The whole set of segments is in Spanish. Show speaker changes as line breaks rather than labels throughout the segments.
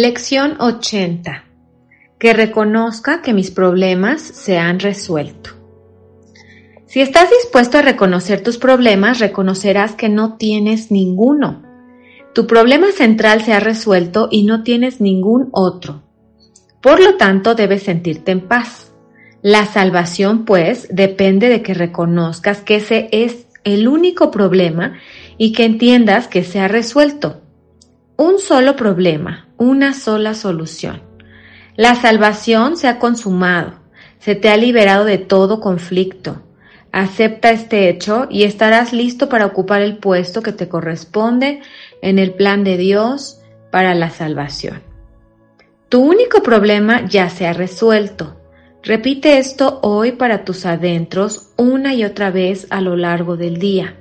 Lección 80. Que reconozca que mis problemas se han resuelto. Si estás dispuesto a reconocer tus problemas, reconocerás que no tienes ninguno. Tu problema central se ha resuelto y no tienes ningún otro. Por lo tanto, debes sentirte en paz. La salvación, pues, depende de que reconozcas que ese es el único problema y que entiendas que se ha resuelto. Un solo problema, una sola solución. La salvación se ha consumado, se te ha liberado de todo conflicto. Acepta este hecho y estarás listo para ocupar el puesto que te corresponde en el plan de Dios para la salvación. Tu único problema ya se ha resuelto. Repite esto hoy para tus adentros una y otra vez a lo largo del día,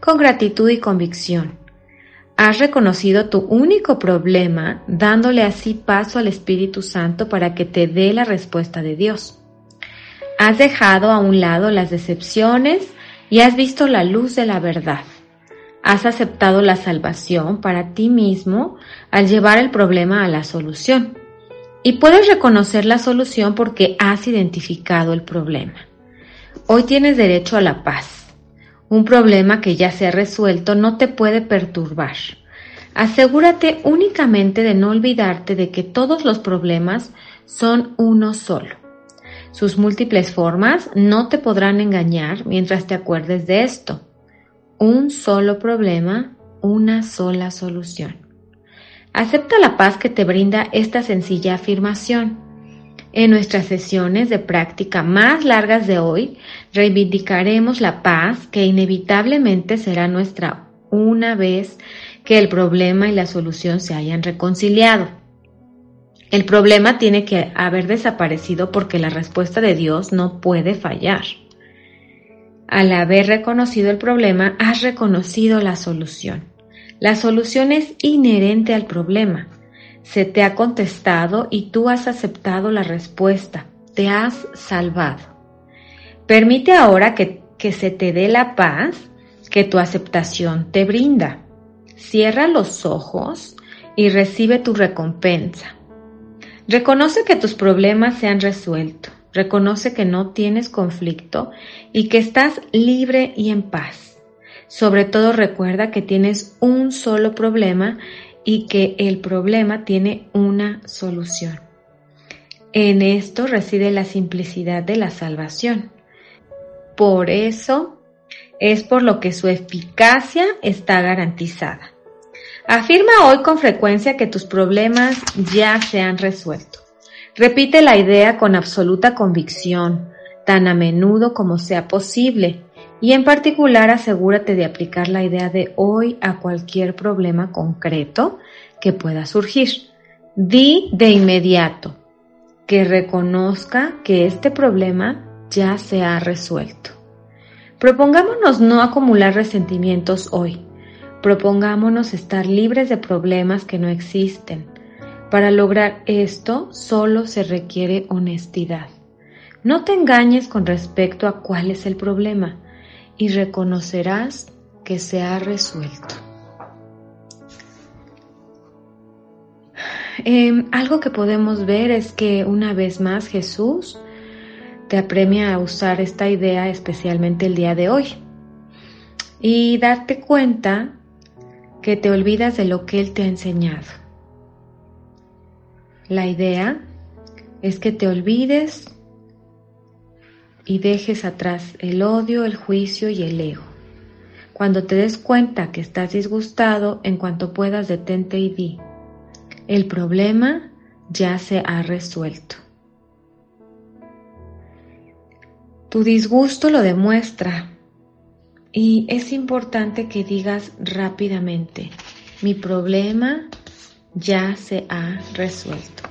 con gratitud y convicción. Has reconocido tu único problema dándole así paso al Espíritu Santo para que te dé la respuesta de Dios. Has dejado a un lado las decepciones y has visto la luz de la verdad. Has aceptado la salvación para ti mismo al llevar el problema a la solución. Y puedes reconocer la solución porque has identificado el problema. Hoy tienes derecho a la paz un problema que ya se ha resuelto no te puede perturbar. Asegúrate únicamente de no olvidarte de que todos los problemas son uno solo. Sus múltiples formas no te podrán engañar mientras te acuerdes de esto. Un solo problema, una sola solución. Acepta la paz que te brinda esta sencilla afirmación. En nuestras sesiones de práctica más largas de hoy, reivindicaremos la paz que inevitablemente será nuestra una vez que el problema y la solución se hayan reconciliado. El problema tiene que haber desaparecido porque la respuesta de Dios no puede fallar. Al haber reconocido el problema, has reconocido la solución. La solución es inherente al problema se te ha contestado y tú has aceptado la respuesta, te has salvado. Permite ahora que, que se te dé la paz que tu aceptación te brinda. Cierra los ojos y recibe tu recompensa. Reconoce que tus problemas se han resuelto. Reconoce que no tienes conflicto y que estás libre y en paz. Sobre todo recuerda que tienes un solo problema y que el problema tiene una solución. En esto reside la simplicidad de la salvación. Por eso es por lo que su eficacia está garantizada. Afirma hoy con frecuencia que tus problemas ya se han resuelto. Repite la idea con absoluta convicción, tan a menudo como sea posible, y en particular asegúrate de aplicar la idea de hoy a cualquier problema concreto que pueda surgir. Di de inmediato que reconozca que este problema ya se ha resuelto. Propongámonos no acumular resentimientos hoy. Propongámonos estar libres de problemas que no existen. Para lograr esto solo se requiere honestidad. No te engañes con respecto a cuál es el problema y reconocerás que se ha resuelto. Em, algo que podemos ver es que una vez más Jesús te apremia a usar esta idea especialmente el día de hoy y darte cuenta que te olvidas de lo que Él te ha enseñado. La idea es que te olvides y dejes atrás el odio, el juicio y el ego. Cuando te des cuenta que estás disgustado, en cuanto puedas detente y di, el problema ya se ha resuelto. Tu disgusto lo demuestra Y es importante que digas rápidamente, mi problema ya se ha resuelto.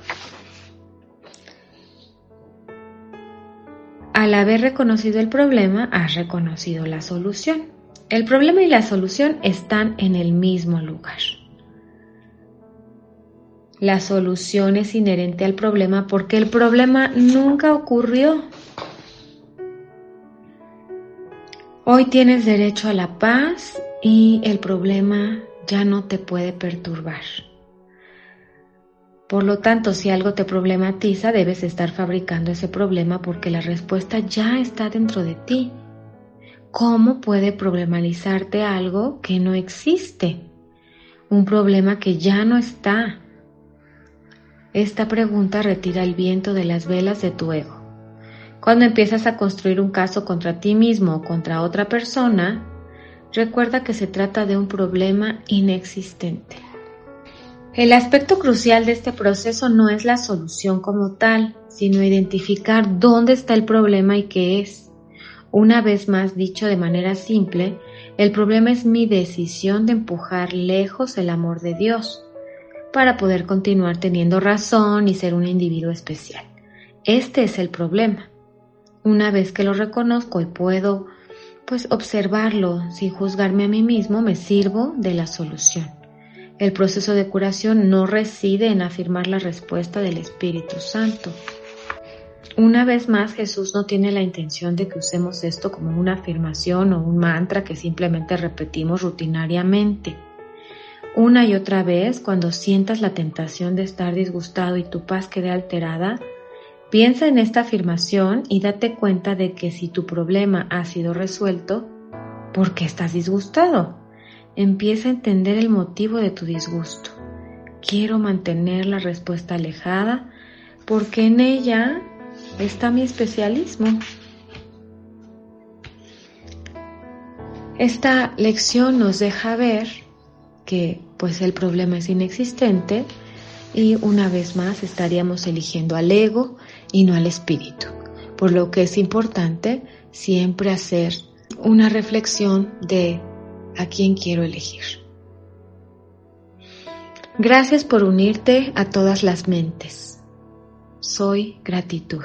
Al haber reconocido el problema, has reconocido la solución. El problema y la solución están en el mismo lugar. La solución es inherente al problema porque el problema nunca ocurrió. Hoy tienes derecho a la paz y el problema ya no te puede perturbar. Por lo tanto, si algo te problematiza, debes estar fabricando ese problema porque la respuesta ya está dentro de ti. ¿Cómo puede problematizarte algo que no existe? Un problema que ya no está. Esta pregunta retira el viento de las velas de tu ego. Cuando empiezas a construir un caso contra ti mismo o contra otra persona, recuerda que se trata de un problema inexistente. El aspecto crucial de este proceso no es la solución como tal, sino identificar dónde está el problema y qué es. Una vez más dicho de manera simple, el problema es mi decisión de empujar lejos el amor de Dios para poder continuar teniendo razón y ser un individuo especial. Este es el problema. Una vez que lo reconozco y puedo pues observarlo sin juzgarme a mí mismo, me sirvo de la solución. El proceso de curación no reside en afirmar la respuesta del Espíritu Santo. Una vez más, Jesús no tiene la intención de que usemos esto como una afirmación o un mantra que simplemente repetimos rutinariamente. Una y otra vez, cuando sientas la tentación de estar disgustado y tu paz quede alterada, Piensa en esta afirmación y date cuenta de que si tu problema ha sido resuelto, ¿por qué estás disgustado? Empieza a entender el motivo de tu disgusto. Quiero mantener la respuesta alejada porque en ella está mi especialismo. Esta lección nos deja ver que pues el problema es inexistente y una vez más estaríamos eligiendo al ego y no al espíritu, por lo que es importante siempre hacer una reflexión de a quién quiero elegir. Gracias por unirte a todas las mentes. Soy gratitud.